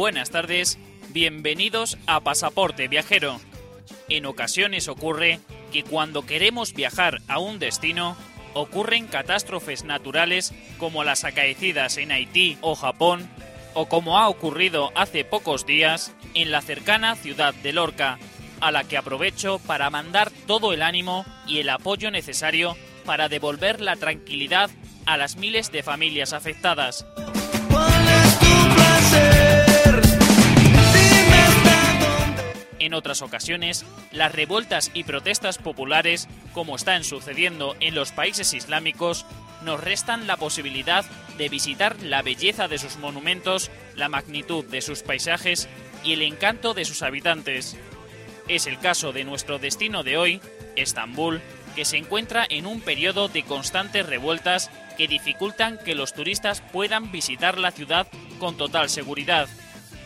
Buenas tardes, bienvenidos a Pasaporte Viajero. En ocasiones ocurre que cuando queremos viajar a un destino, ocurren catástrofes naturales como las acaecidas en Haití o Japón, o como ha ocurrido hace pocos días en la cercana ciudad de Lorca, a la que aprovecho para mandar todo el ánimo y el apoyo necesario para devolver la tranquilidad a las miles de familias afectadas. En otras ocasiones, las revueltas y protestas populares, como están sucediendo en los países islámicos, nos restan la posibilidad de visitar la belleza de sus monumentos, la magnitud de sus paisajes y el encanto de sus habitantes. Es el caso de nuestro destino de hoy, Estambul, que se encuentra en un periodo de constantes revueltas que dificultan que los turistas puedan visitar la ciudad con total seguridad.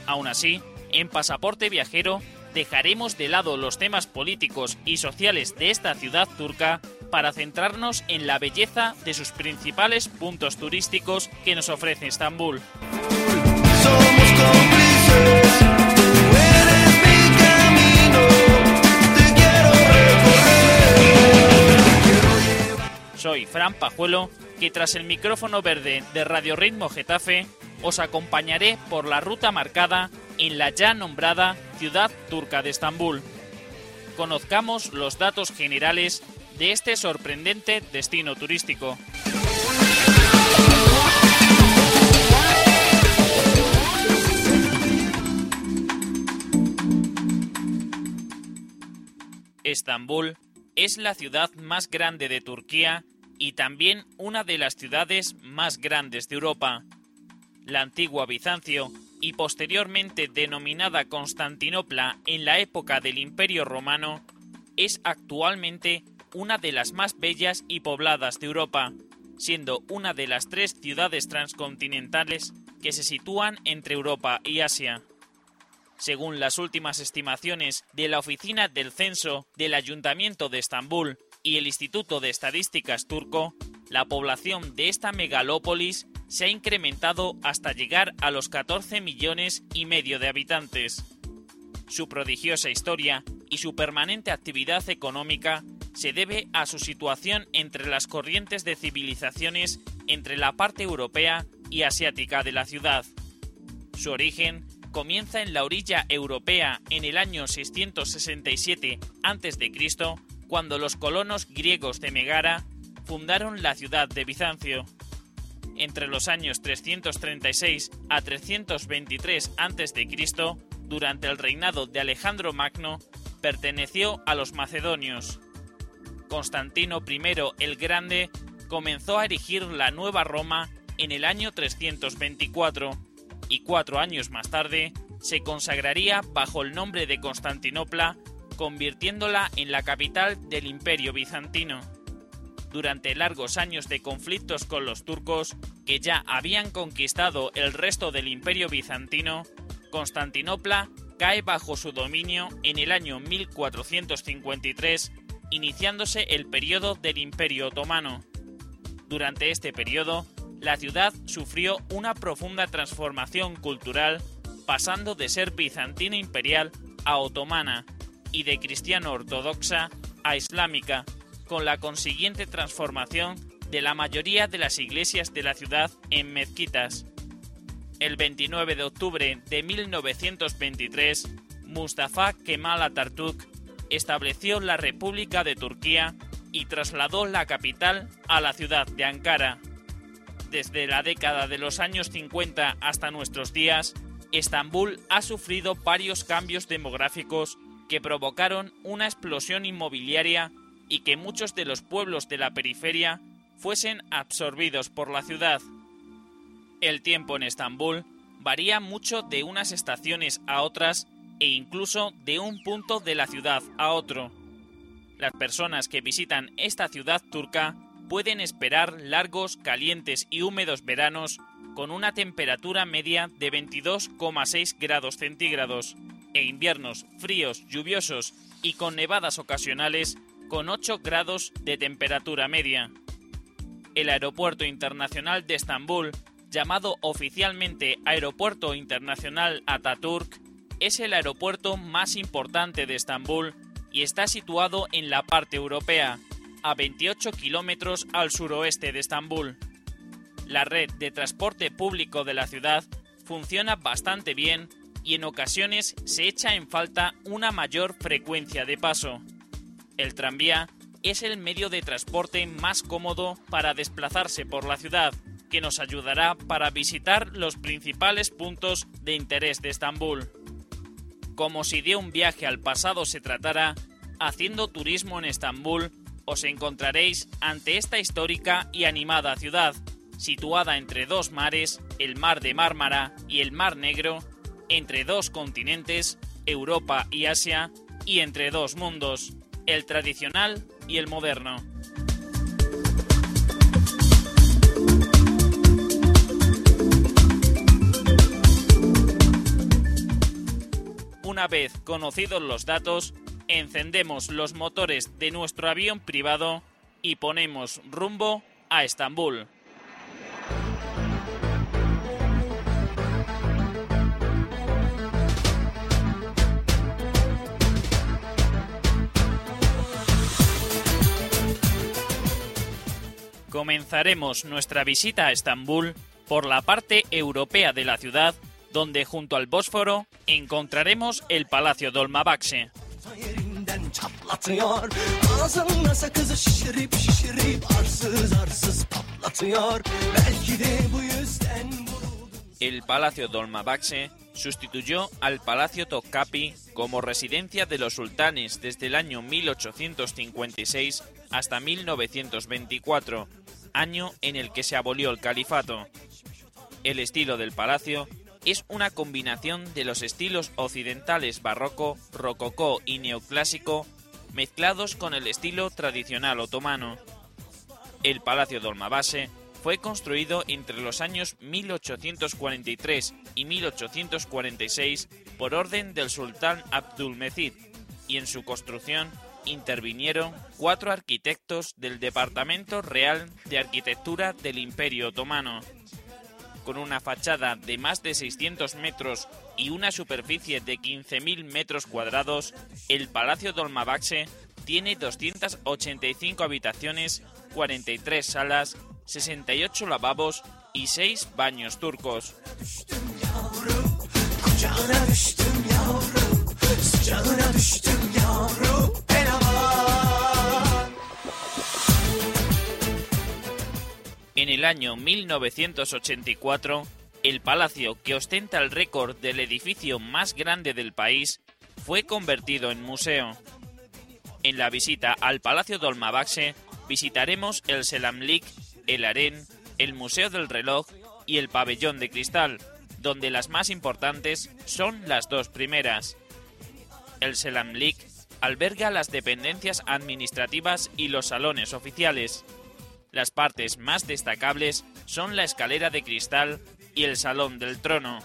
Aún así, en Pasaporte Viajero dejaremos de lado los temas políticos y sociales de esta ciudad turca para centrarnos en la belleza de sus principales puntos turísticos que nos ofrece Estambul. Soy Fran Pajuelo, que tras el micrófono verde de Radio Ritmo Getafe, os acompañaré por la ruta marcada en la ya nombrada ciudad turca de Estambul. Conozcamos los datos generales de este sorprendente destino turístico. Estambul es la ciudad más grande de Turquía y también una de las ciudades más grandes de Europa. La antigua Bizancio y posteriormente denominada Constantinopla en la época del Imperio Romano, es actualmente una de las más bellas y pobladas de Europa, siendo una de las tres ciudades transcontinentales que se sitúan entre Europa y Asia. Según las últimas estimaciones de la Oficina del Censo del Ayuntamiento de Estambul y el Instituto de Estadísticas turco, la población de esta megalópolis se ha incrementado hasta llegar a los 14 millones y medio de habitantes. Su prodigiosa historia y su permanente actividad económica se debe a su situación entre las corrientes de civilizaciones entre la parte europea y asiática de la ciudad. Su origen comienza en la orilla europea en el año 667 a.C., cuando los colonos griegos de Megara fundaron la ciudad de Bizancio. Entre los años 336 a 323 a.C., durante el reinado de Alejandro Magno, perteneció a los macedonios. Constantino I el Grande comenzó a erigir la nueva Roma en el año 324 y cuatro años más tarde se consagraría bajo el nombre de Constantinopla, convirtiéndola en la capital del imperio bizantino. Durante largos años de conflictos con los turcos, que ya habían conquistado el resto del imperio bizantino, Constantinopla cae bajo su dominio en el año 1453, iniciándose el periodo del Imperio Otomano. Durante este periodo, la ciudad sufrió una profunda transformación cultural, pasando de ser bizantina imperial a otomana y de cristiano ortodoxa a islámica, con la consiguiente transformación de la mayoría de las iglesias de la ciudad en mezquitas. El 29 de octubre de 1923, Mustafa Kemal Atatürk estableció la República de Turquía y trasladó la capital a la ciudad de Ankara. Desde la década de los años 50 hasta nuestros días, Estambul ha sufrido varios cambios demográficos que provocaron una explosión inmobiliaria y que muchos de los pueblos de la periferia fuesen absorbidos por la ciudad. El tiempo en Estambul varía mucho de unas estaciones a otras e incluso de un punto de la ciudad a otro. Las personas que visitan esta ciudad turca pueden esperar largos, calientes y húmedos veranos con una temperatura media de 22,6 grados centígrados e inviernos fríos, lluviosos y con nevadas ocasionales con 8 grados de temperatura media. El Aeropuerto Internacional de Estambul, llamado oficialmente Aeropuerto Internacional Ataturk, es el aeropuerto más importante de Estambul y está situado en la parte europea, a 28 kilómetros al suroeste de Estambul. La red de transporte público de la ciudad funciona bastante bien y en ocasiones se echa en falta una mayor frecuencia de paso. El tranvía es el medio de transporte más cómodo para desplazarse por la ciudad, que nos ayudará para visitar los principales puntos de interés de Estambul. Como si de un viaje al pasado se tratara, haciendo turismo en Estambul, os encontraréis ante esta histórica y animada ciudad, situada entre dos mares, el Mar de Mármara y el Mar Negro, entre dos continentes, Europa y Asia, y entre dos mundos, el tradicional y el moderno. Una vez conocidos los datos, encendemos los motores de nuestro avión privado y ponemos rumbo a Estambul. Comenzaremos nuestra visita a Estambul por la parte europea de la ciudad, donde junto al Bósforo encontraremos el Palacio Dolmabahce. El Palacio Dolmabahce sustituyó al Palacio Topkapi como residencia de los sultanes desde el año 1856 hasta 1924, año en el que se abolió el califato. El estilo del palacio es una combinación de los estilos occidentales barroco, rococó y neoclásico mezclados con el estilo tradicional otomano. El Palacio Dolmabahce fue construido entre los años 1843 y 1846 por orden del sultán Abdulmecid y en su construcción intervinieron cuatro arquitectos del Departamento Real de Arquitectura del Imperio Otomano. Con una fachada de más de 600 metros y una superficie de 15.000 metros cuadrados, el Palacio Dolmabahce tiene 285 habitaciones, 43 salas, 68 lavabos y 6 baños turcos. En el año 1984, el palacio que ostenta el récord del edificio más grande del país fue convertido en museo. En la visita al Palacio Dolmabahce visitaremos el Selamlik, el Harén, el Museo del Reloj y el Pabellón de Cristal, donde las más importantes son las dos primeras. El Selamlik alberga las dependencias administrativas y los salones oficiales. Las partes más destacables son la escalera de cristal y el salón del trono.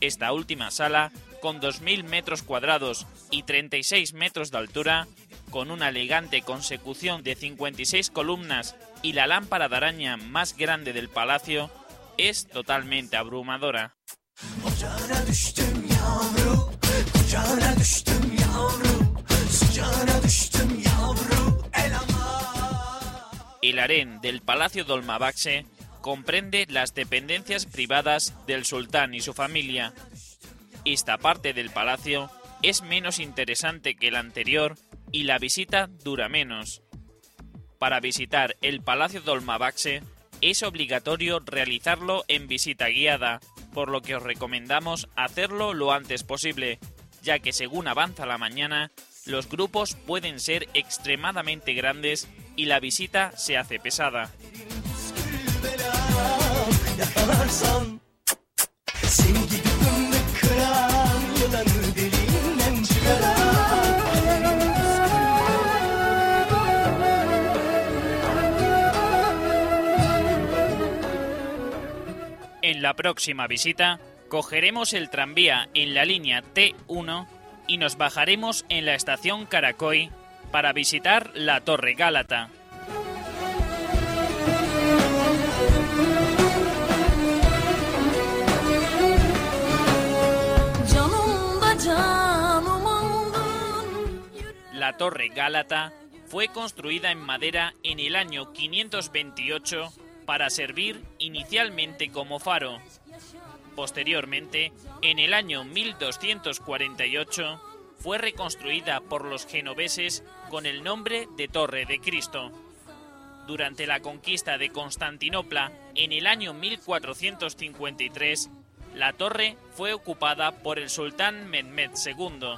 Esta última sala, con 2.000 metros cuadrados y 36 metros de altura, con una elegante consecución de 56 columnas y la lámpara de araña más grande del palacio, es totalmente abrumadora. El harén del Palacio Dolmabahce comprende las dependencias privadas del sultán y su familia. Esta parte del palacio es menos interesante que la anterior y la visita dura menos. Para visitar el Palacio Dolmabahce es obligatorio realizarlo en visita guiada, por lo que os recomendamos hacerlo lo antes posible, ya que según avanza la mañana, los grupos pueden ser extremadamente grandes y la visita se hace pesada. En la próxima visita, cogeremos el tranvía en la línea T1 y nos bajaremos en la estación Caracoy para visitar la Torre Gálata. La Torre Gálata fue construida en madera en el año 528 para servir inicialmente como faro. Posteriormente, en el año 1248, fue reconstruida por los genoveses con el nombre de Torre de Cristo. Durante la conquista de Constantinopla en el año 1453, la torre fue ocupada por el sultán Mehmed II.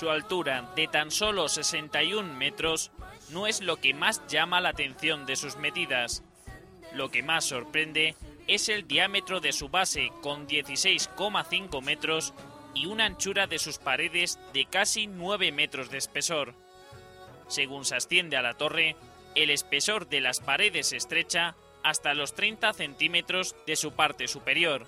Su altura de tan solo 61 metros no es lo que más llama la atención de sus medidas. Lo que más sorprende es el diámetro de su base con 16,5 metros y una anchura de sus paredes de casi 9 metros de espesor. Según se asciende a la torre, el espesor de las paredes se estrecha hasta los 30 centímetros de su parte superior.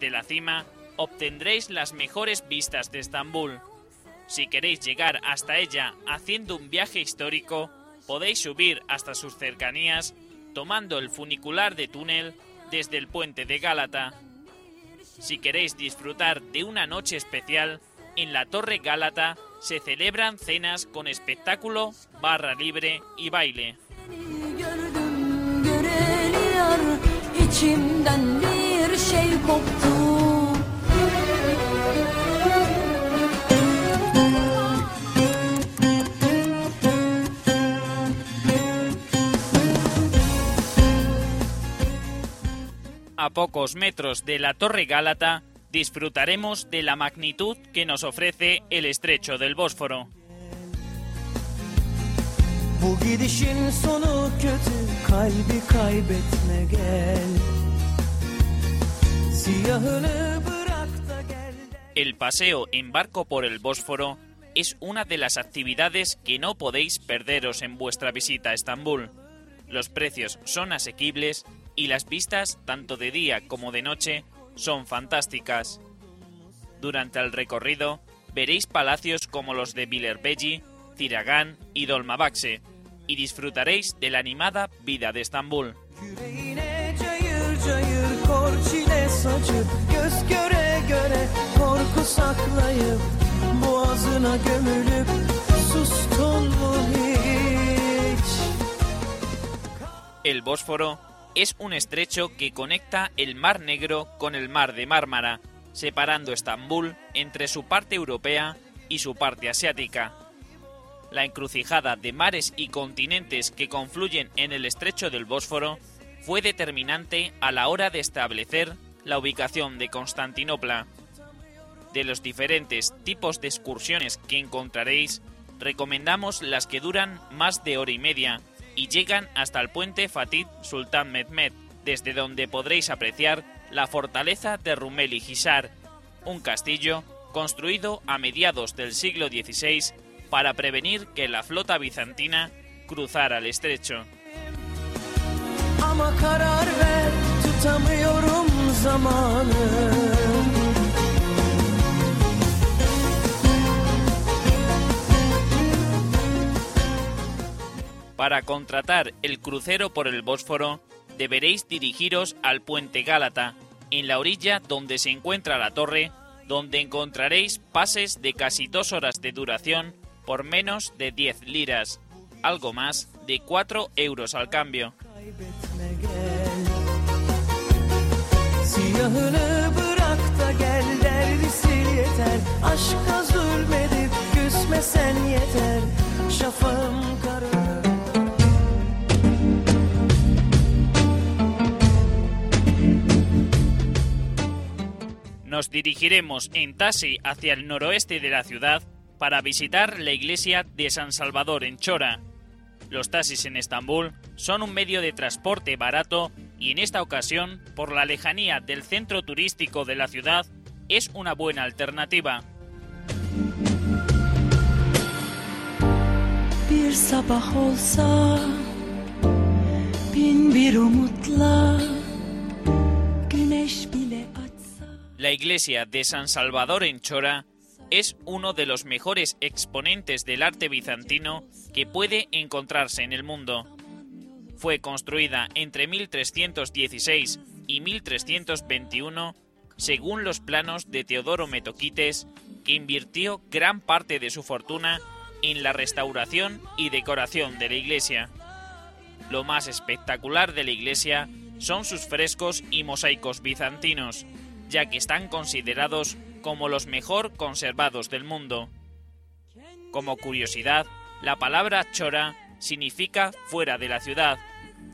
Desde la cima obtendréis las mejores vistas de Estambul. Si queréis llegar hasta ella haciendo un viaje histórico, podéis subir hasta sus cercanías tomando el funicular de túnel desde el puente de Gálata. Si queréis disfrutar de una noche especial, en la Torre Gálata se celebran cenas con espectáculo, barra libre y baile. A pocos metros de la Torre Gálata disfrutaremos de la magnitud que nos ofrece el estrecho del Bósforo. El paseo en barco por el Bósforo es una de las actividades que no podéis perderos en vuestra visita a Estambul. Los precios son asequibles y las vistas, tanto de día como de noche, son fantásticas. Durante el recorrido veréis palacios como los de Bilebegi, Tiragán y Dolmabahce, y disfrutaréis de la animada vida de Estambul. El Bósforo es un estrecho que conecta el Mar Negro con el Mar de Mármara, separando Estambul entre su parte europea y su parte asiática. La encrucijada de mares y continentes que confluyen en el estrecho del Bósforo fue determinante a la hora de establecer la ubicación de Constantinopla. De los diferentes tipos de excursiones que encontraréis, recomendamos las que duran más de hora y media y llegan hasta el puente Fatih Sultan Mehmed, desde donde podréis apreciar la fortaleza de Rumeli Hisar, un castillo construido a mediados del siglo XVI para prevenir que la flota bizantina cruzara el estrecho. Para contratar el crucero por el Bósforo, deberéis dirigiros al puente Gálata, en la orilla donde se encuentra la torre, donde encontraréis pases de casi dos horas de duración por menos de 10 liras, algo más de 4 euros al cambio. Nos dirigiremos en taxi hacia el noroeste de la ciudad para visitar la iglesia de San Salvador en Chora. Los taxis en Estambul son un medio de transporte barato y en esta ocasión, por la lejanía del centro turístico de la ciudad, es una buena alternativa. La iglesia de San Salvador en Chora es uno de los mejores exponentes del arte bizantino que puede encontrarse en el mundo. Fue construida entre 1316 y 1321 según los planos de Teodoro Metoquites, que invirtió gran parte de su fortuna en la restauración y decoración de la iglesia. Lo más espectacular de la iglesia son sus frescos y mosaicos bizantinos, ya que están considerados como los mejor conservados del mundo. Como curiosidad, la palabra chora significa fuera de la ciudad,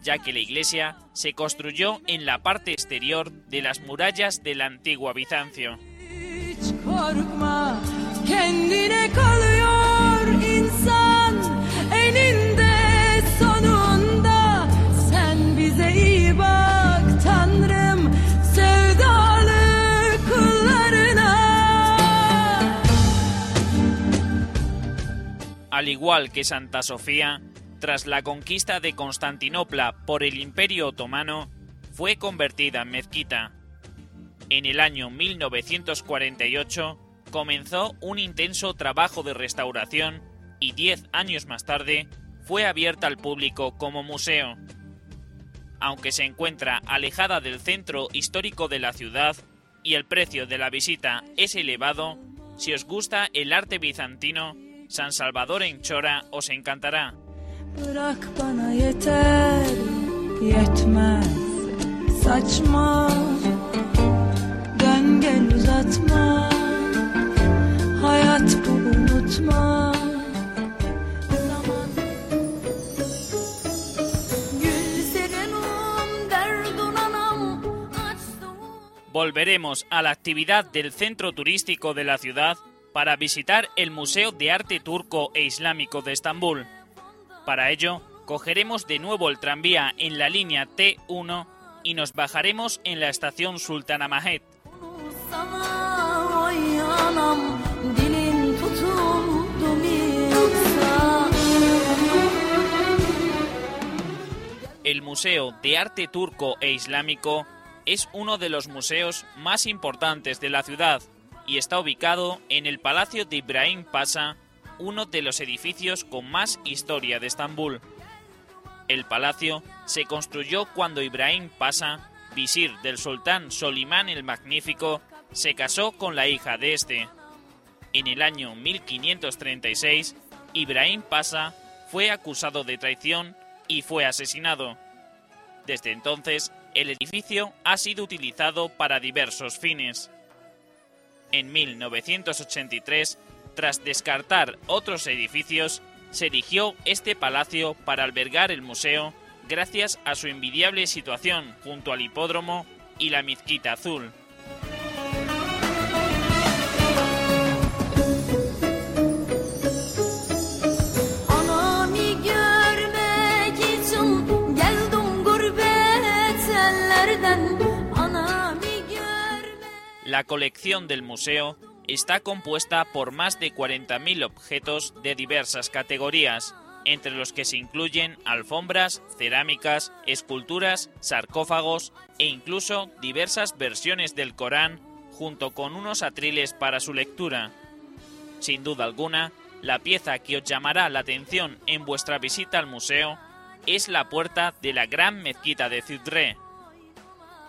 ya que la iglesia se construyó en la parte exterior de las murallas del antiguo Bizancio. Al igual que Santa Sofía, tras la conquista de Constantinopla por el Imperio Otomano, fue convertida en mezquita. En el año 1948 comenzó un intenso trabajo de restauración y diez años más tarde fue abierta al público como museo. Aunque se encuentra alejada del centro histórico de la ciudad y el precio de la visita es elevado, si os gusta el arte bizantino, San Salvador en Chora os encantará. Volveremos a la actividad del centro turístico de la ciudad para visitar el Museo de Arte Turco e Islámico de Estambul. Para ello, cogeremos de nuevo el tranvía en la línea T1 y nos bajaremos en la estación Sultanahmet. El Museo de Arte Turco e Islámico es uno de los museos más importantes de la ciudad y está ubicado en el Palacio de Ibrahim Pasha, uno de los edificios con más historia de Estambul. El palacio se construyó cuando Ibrahim Pasha, visir del sultán Solimán el Magnífico, se casó con la hija de este. En el año 1536, Ibrahim Pasha fue acusado de traición y fue asesinado. Desde entonces, el edificio ha sido utilizado para diversos fines en 1983, tras descartar otros edificios, se erigió este palacio para albergar el museo gracias a su envidiable situación junto al hipódromo y la mezquita azul. La colección del museo está compuesta por más de 40.000 objetos de diversas categorías, entre los que se incluyen alfombras, cerámicas, esculturas, sarcófagos e incluso diversas versiones del Corán, junto con unos atriles para su lectura. Sin duda alguna, la pieza que os llamará la atención en vuestra visita al museo es la puerta de la gran mezquita de Cudre.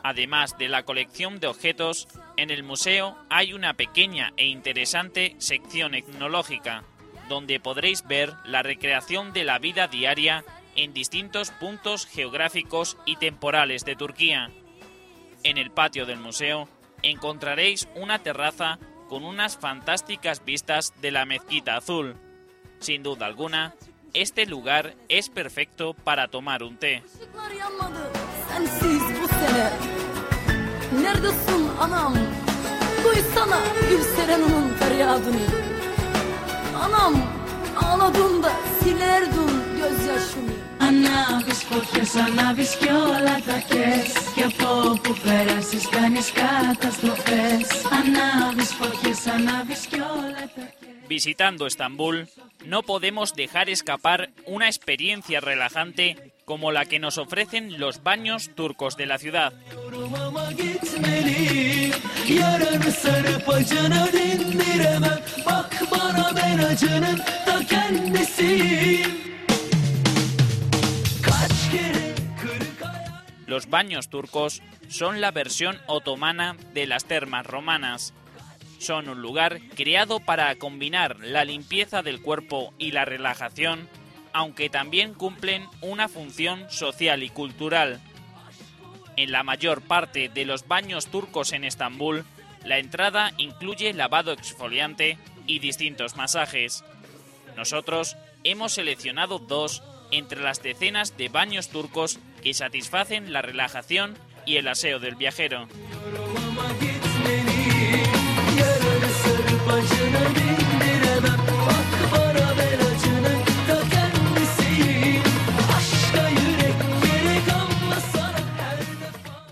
Además de la colección de objetos, en el museo hay una pequeña e interesante sección etnológica, donde podréis ver la recreación de la vida diaria en distintos puntos geográficos y temporales de Turquía. En el patio del museo encontraréis una terraza con unas fantásticas vistas de la mezquita azul. Sin duda alguna, este lugar es perfecto para tomar un té. Visitando Estambul, no podemos dejar escapar una experiencia relajante como la que nos ofrecen los baños turcos de la ciudad. Los baños turcos son la versión otomana de las termas romanas. Son un lugar creado para combinar la limpieza del cuerpo y la relajación, aunque también cumplen una función social y cultural. En la mayor parte de los baños turcos en Estambul, la entrada incluye lavado exfoliante y distintos masajes. Nosotros hemos seleccionado dos entre las decenas de baños turcos que satisfacen la relajación y el aseo del viajero.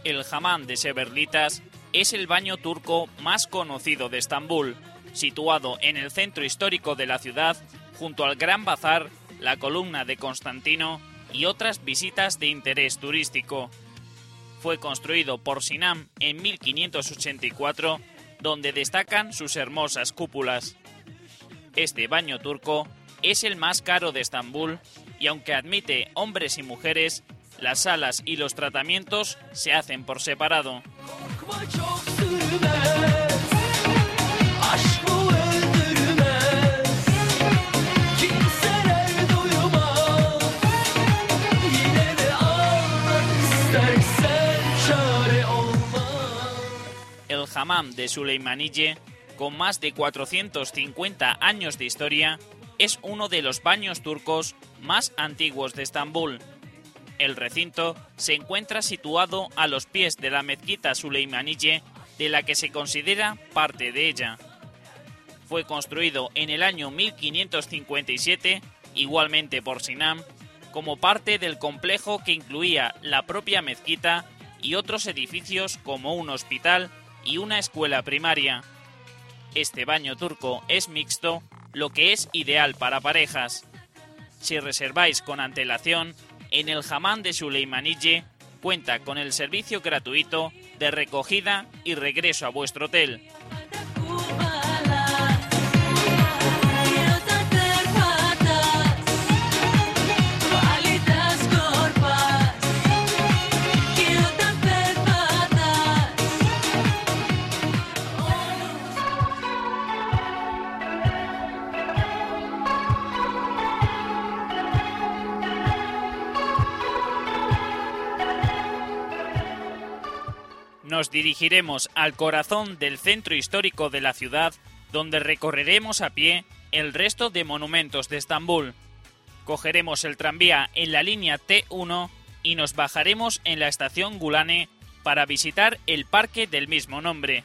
El hammam de Seberlitas es el baño turco más conocido de Estambul, situado en el centro histórico de la ciudad, junto al Gran Bazar, la columna de Constantino y otras visitas de interés turístico. Fue construido por Sinam en 1584, donde destacan sus hermosas cúpulas. Este baño turco es el más caro de Estambul y aunque admite hombres y mujeres, las salas y los tratamientos se hacen por separado. Hammam de Suleimanille, con más de 450 años de historia, es uno de los baños turcos más antiguos de Estambul. El recinto se encuentra situado a los pies de la mezquita Suleimanille, de la que se considera parte de ella. Fue construido en el año 1557, igualmente por Sinam, como parte del complejo que incluía la propia mezquita y otros edificios como un hospital y una escuela primaria. Este baño turco es mixto, lo que es ideal para parejas. Si reserváis con antelación, en el Hamán de Suleimanille cuenta con el servicio gratuito de recogida y regreso a vuestro hotel. Nos dirigiremos al corazón del centro histórico de la ciudad, donde recorreremos a pie el resto de monumentos de Estambul. Cogeremos el tranvía en la línea T1 y nos bajaremos en la estación Gulane para visitar el parque del mismo nombre.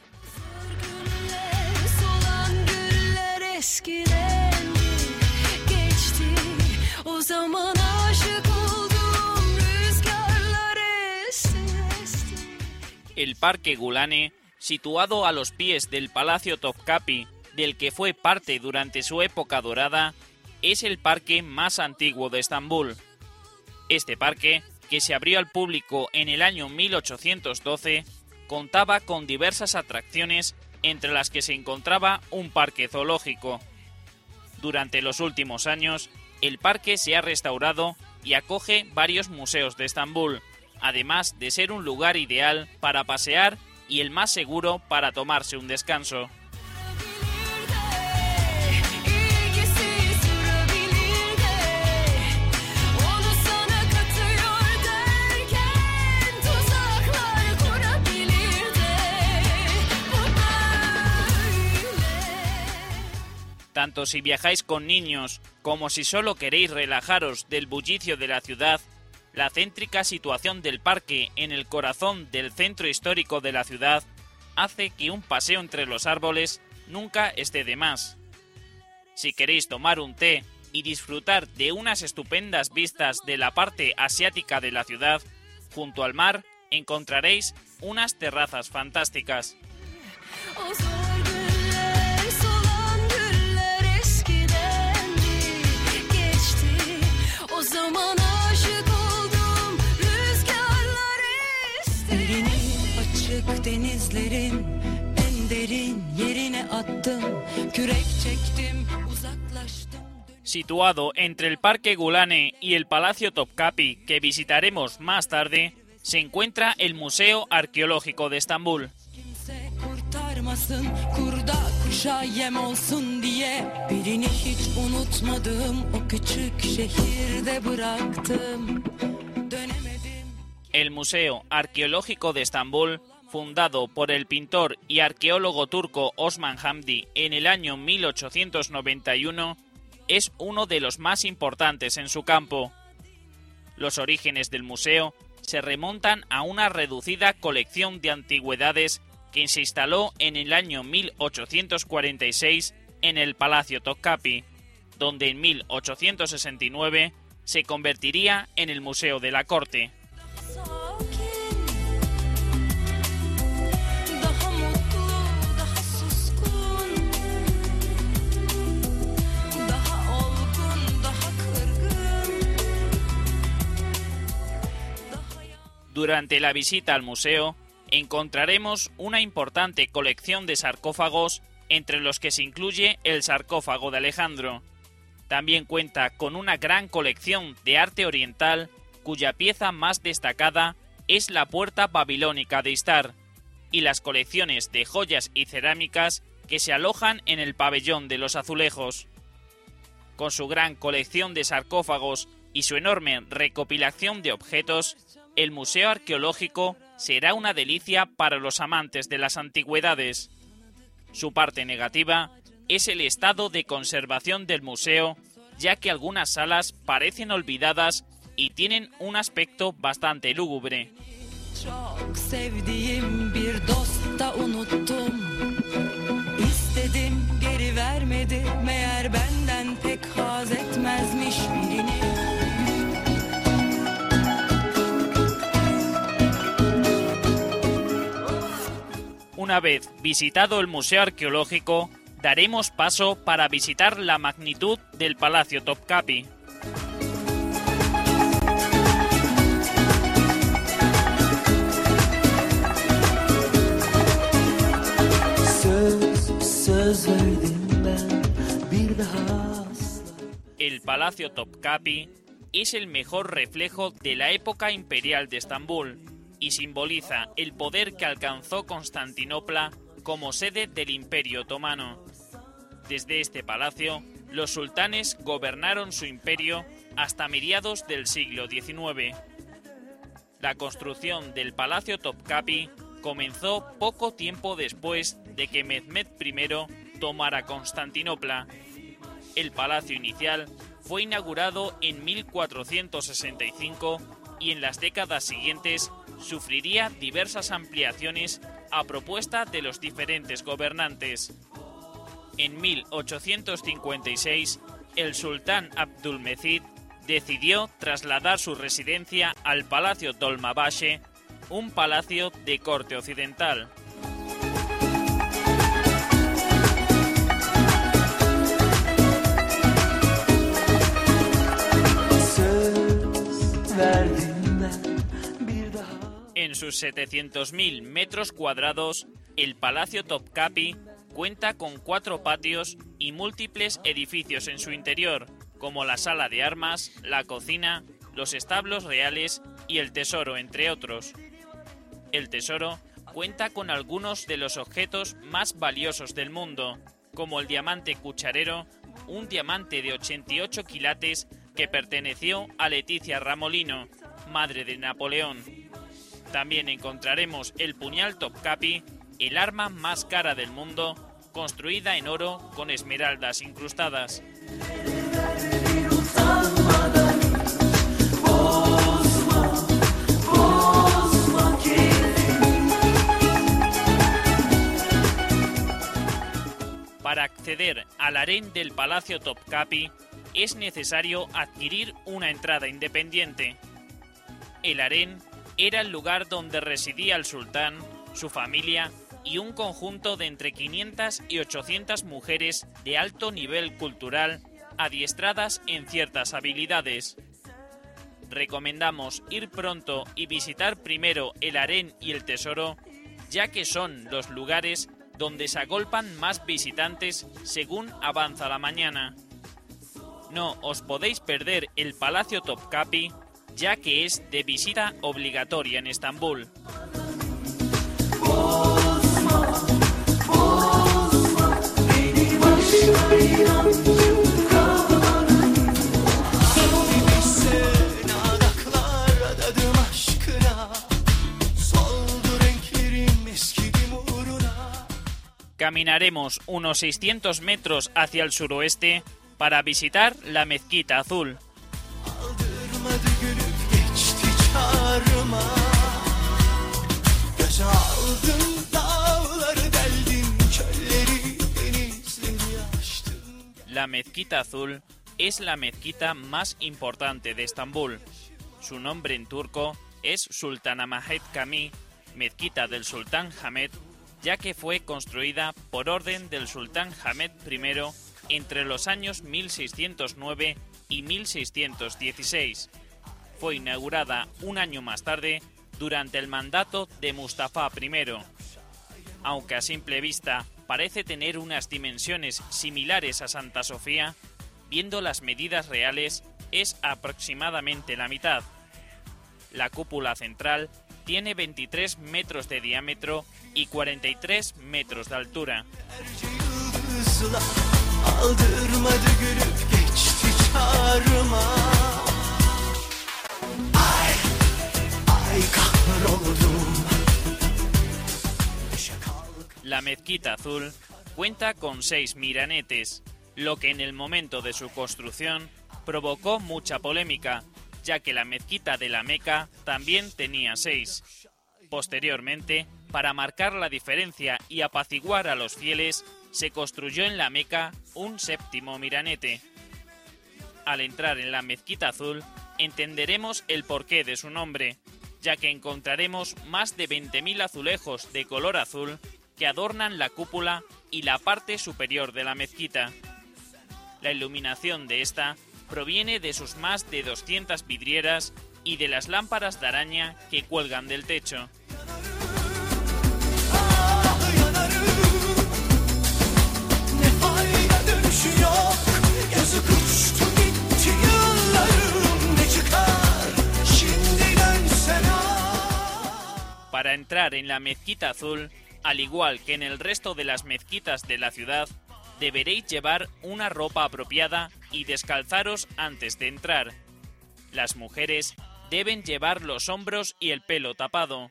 El Parque Gulane, situado a los pies del Palacio Topkapi, del que fue parte durante su época dorada, es el parque más antiguo de Estambul. Este parque, que se abrió al público en el año 1812, contaba con diversas atracciones entre las que se encontraba un parque zoológico. Durante los últimos años, el parque se ha restaurado y acoge varios museos de Estambul, además de ser un lugar ideal para pasear y el más seguro para tomarse un descanso. Tanto si viajáis con niños como si solo queréis relajaros del bullicio de la ciudad, la céntrica situación del parque en el corazón del centro histórico de la ciudad hace que un paseo entre los árboles nunca esté de más. Si queréis tomar un té y disfrutar de unas estupendas vistas de la parte asiática de la ciudad, junto al mar encontraréis unas terrazas fantásticas. Denizlerin en derin yerine attım. Kürek çektim uzaklaştım Situado entre el Parque Gulane y el Palacio Topkapi, que visitaremos más tarde, se encuentra el Museo Arqueológico de Estambul. Kimse kurtarmasın kurda kuşa yem olsun diye. Birini hiç unutmadım o küçük şehirde bıraktım. Dönemedim. El Museo Arqueológico de Estambul, fundado por el pintor y arqueólogo turco Osman Hamdi en el año 1891, es uno de los más importantes en su campo. Los orígenes del museo se remontan a una reducida colección de antigüedades que se instaló en el año 1846 en el Palacio Topkapi, donde en 1869 se convertiría en el Museo de la Corte. Durante la visita al museo encontraremos una importante colección de sarcófagos entre los que se incluye el sarcófago de Alejandro. También cuenta con una gran colección de arte oriental cuya pieza más destacada es la puerta babilónica de Istar y las colecciones de joyas y cerámicas que se alojan en el pabellón de los azulejos. Con su gran colección de sarcófagos y su enorme recopilación de objetos, el Museo Arqueológico será una delicia para los amantes de las antigüedades. Su parte negativa es el estado de conservación del museo, ya que algunas salas parecen olvidadas y tienen un aspecto bastante lúgubre. Una vez visitado el Museo Arqueológico, daremos paso para visitar la magnitud del Palacio Topkapi. El Palacio Topkapi es el mejor reflejo de la época imperial de Estambul y simboliza el poder que alcanzó Constantinopla como sede del Imperio Otomano. Desde este palacio, los sultanes gobernaron su imperio hasta mediados del siglo XIX. La construcción del Palacio Topkapi comenzó poco tiempo después de que Mehmed I tomara Constantinopla. El palacio inicial fue inaugurado en 1465 y en las décadas siguientes sufriría diversas ampliaciones a propuesta de los diferentes gobernantes. En 1856, el sultán Abdulmecid decidió trasladar su residencia al Palacio Dolmabashe, un palacio de corte occidental. Sus 700.000 metros cuadrados, el Palacio Topkapi cuenta con cuatro patios y múltiples edificios en su interior, como la sala de armas, la cocina, los establos reales y el tesoro, entre otros. El tesoro cuenta con algunos de los objetos más valiosos del mundo, como el diamante cucharero, un diamante de 88 quilates que perteneció a Leticia Ramolino, madre de Napoleón. También encontraremos el puñal Topkapi, el arma más cara del mundo, construida en oro con esmeraldas incrustadas. Para acceder al harén del Palacio Topkapi es necesario adquirir una entrada independiente. El harén era el lugar donde residía el sultán, su familia y un conjunto de entre 500 y 800 mujeres de alto nivel cultural adiestradas en ciertas habilidades. Recomendamos ir pronto y visitar primero el harén y el tesoro, ya que son los lugares donde se agolpan más visitantes según avanza la mañana. No os podéis perder el Palacio Topkapi, ya que es de visita obligatoria en Estambul. Caminaremos unos 600 metros hacia el suroeste para visitar la Mezquita Azul. La Mezquita Azul es la mezquita más importante de Estambul. Su nombre en turco es Sultanahmet Cami, mezquita del sultán Hamed, ya que fue construida por orden del sultán Hamed I entre los años 1609 y 1616. Fue inaugurada un año más tarde durante el mandato de Mustafa I. Aunque a simple vista parece tener unas dimensiones similares a Santa Sofía, viendo las medidas reales es aproximadamente la mitad. La cúpula central tiene 23 metros de diámetro y 43 metros de altura. La mezquita azul cuenta con seis miranetes, lo que en el momento de su construcción provocó mucha polémica, ya que la mezquita de la Meca también tenía seis. Posteriormente, para marcar la diferencia y apaciguar a los fieles, se construyó en la Meca un séptimo miranete. Al entrar en la mezquita azul, entenderemos el porqué de su nombre, ya que encontraremos más de 20.000 azulejos de color azul que adornan la cúpula y la parte superior de la mezquita. La iluminación de esta proviene de sus más de 200 vidrieras y de las lámparas de araña que cuelgan del techo. Para entrar en la mezquita azul, al igual que en el resto de las mezquitas de la ciudad, deberéis llevar una ropa apropiada y descalzaros antes de entrar. Las mujeres deben llevar los hombros y el pelo tapado.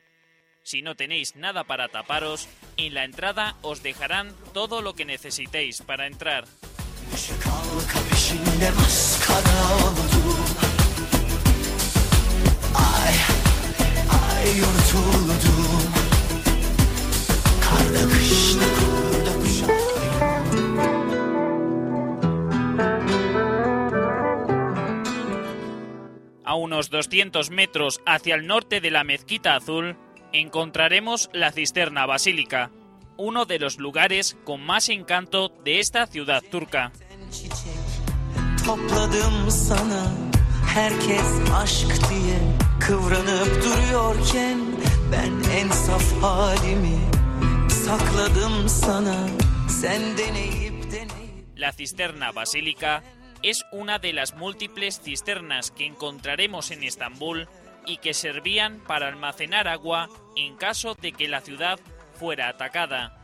Si no tenéis nada para taparos, en la entrada os dejarán todo lo que necesitéis para entrar. A unos 200 metros hacia el norte de la Mezquita Azul encontraremos la Cisterna Basílica, uno de los lugares con más encanto de esta ciudad turca. Kıvranıp La cisterna basílica es una de las múltiples cisternas que encontraremos en Estambul y que servían para almacenar agua en caso de que la ciudad fuera atacada.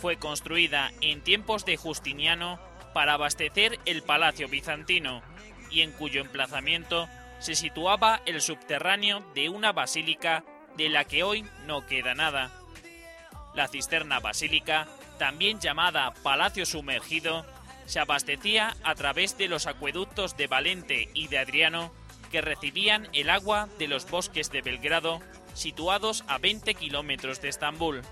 Fue construida en tiempos de Justiniano para abastecer el palacio bizantino y en cuyo emplazamiento se situaba el subterráneo de una basílica de la que hoy no queda nada. La cisterna basílica, también llamada Palacio Sumergido, se abastecía a través de los acueductos de Valente y de Adriano, que recibían el agua de los bosques de Belgrado, situados a 20 kilómetros de Estambul.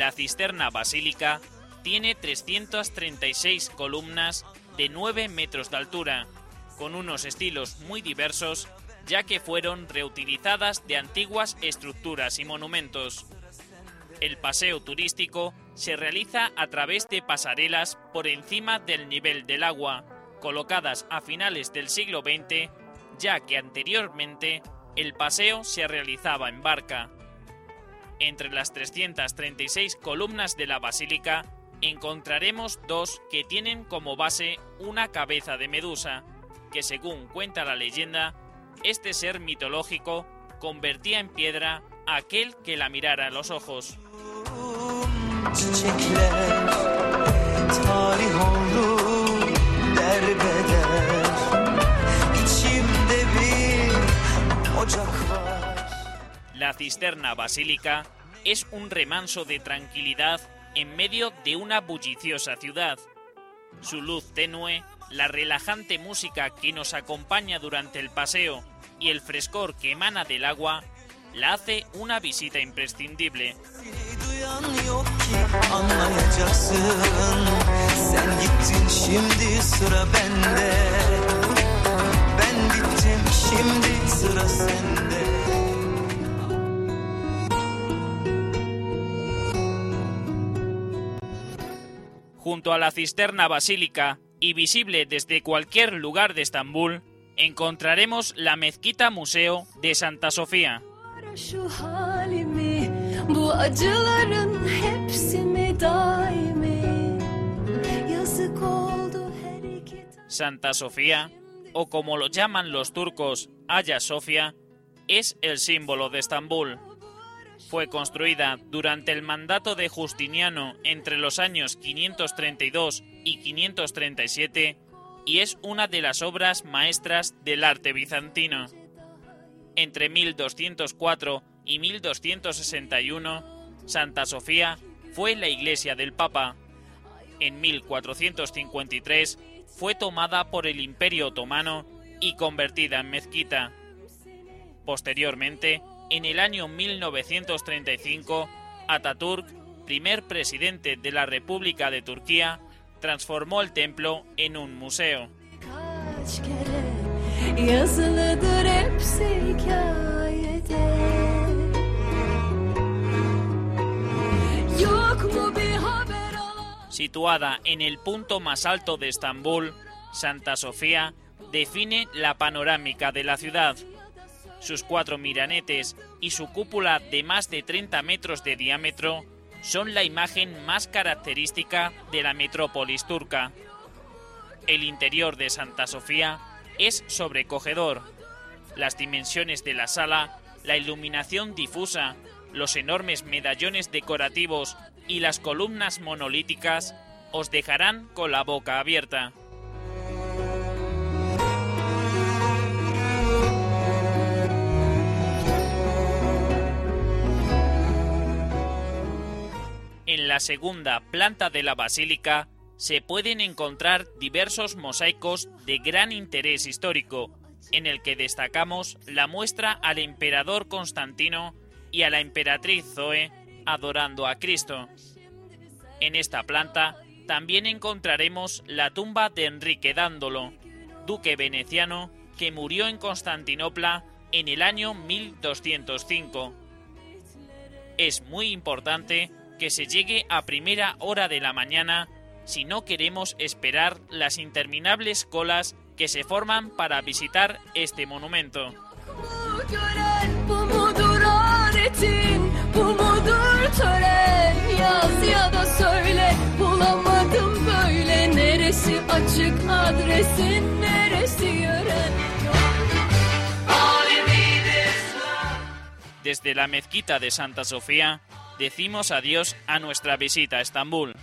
La cisterna basílica tiene 336 columnas de 9 metros de altura, con unos estilos muy diversos, ya que fueron reutilizadas de antiguas estructuras y monumentos. El paseo turístico se realiza a través de pasarelas por encima del nivel del agua, colocadas a finales del siglo XX, ya que anteriormente el paseo se realizaba en barca. Entre las 336 columnas de la basílica encontraremos dos que tienen como base una cabeza de medusa, que según cuenta la leyenda, este ser mitológico convertía en piedra a aquel que la mirara a los ojos. La cisterna basílica es un remanso de tranquilidad en medio de una bulliciosa ciudad. Su luz tenue, la relajante música que nos acompaña durante el paseo y el frescor que emana del agua la hace una visita imprescindible. Junto a la cisterna basílica y visible desde cualquier lugar de Estambul, encontraremos la mezquita museo de Santa Sofía. Santa Sofía, o como lo llaman los turcos, Hagia Sofia, es el símbolo de Estambul. Fue construida durante el mandato de Justiniano entre los años 532 y 537 y es una de las obras maestras del arte bizantino. Entre 1204 y 1261, Santa Sofía fue la iglesia del Papa. En 1453 fue tomada por el Imperio Otomano y convertida en mezquita. Posteriormente, en el año 1935, Ataturk, primer presidente de la República de Turquía, transformó el templo en un museo. Situada en el punto más alto de Estambul, Santa Sofía define la panorámica de la ciudad. Sus cuatro miranetes y su cúpula de más de 30 metros de diámetro son la imagen más característica de la metrópolis turca. El interior de Santa Sofía es sobrecogedor. Las dimensiones de la sala, la iluminación difusa, los enormes medallones decorativos y las columnas monolíticas os dejarán con la boca abierta. En la segunda planta de la basílica se pueden encontrar diversos mosaicos de gran interés histórico, en el que destacamos la muestra al emperador Constantino y a la emperatriz Zoe adorando a Cristo. En esta planta también encontraremos la tumba de Enrique Dándolo, duque veneciano que murió en Constantinopla en el año 1205. Es muy importante que se llegue a primera hora de la mañana si no queremos esperar las interminables colas que se forman para visitar este monumento. Desde la mezquita de Santa Sofía decimos adiós a nuestra visita a Estambul.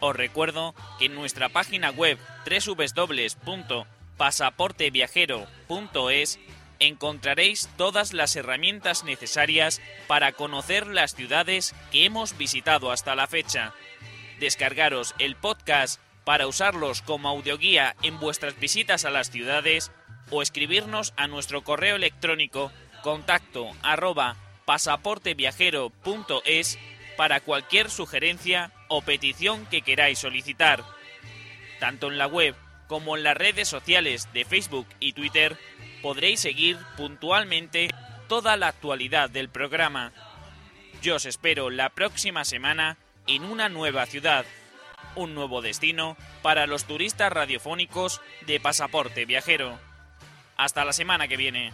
Os recuerdo que en nuestra página web www.pasaporteviajero.es encontraréis todas las herramientas necesarias para conocer las ciudades que hemos visitado hasta la fecha. Descargaros el podcast para usarlos como audioguía en vuestras visitas a las ciudades o escribirnos a nuestro correo electrónico contacto pasaporteviajero.es para cualquier sugerencia o petición que queráis solicitar. Tanto en la web como en las redes sociales de Facebook y Twitter podréis seguir puntualmente toda la actualidad del programa. Yo os espero la próxima semana en una nueva ciudad, un nuevo destino para los turistas radiofónicos de Pasaporte Viajero. Hasta la semana que viene.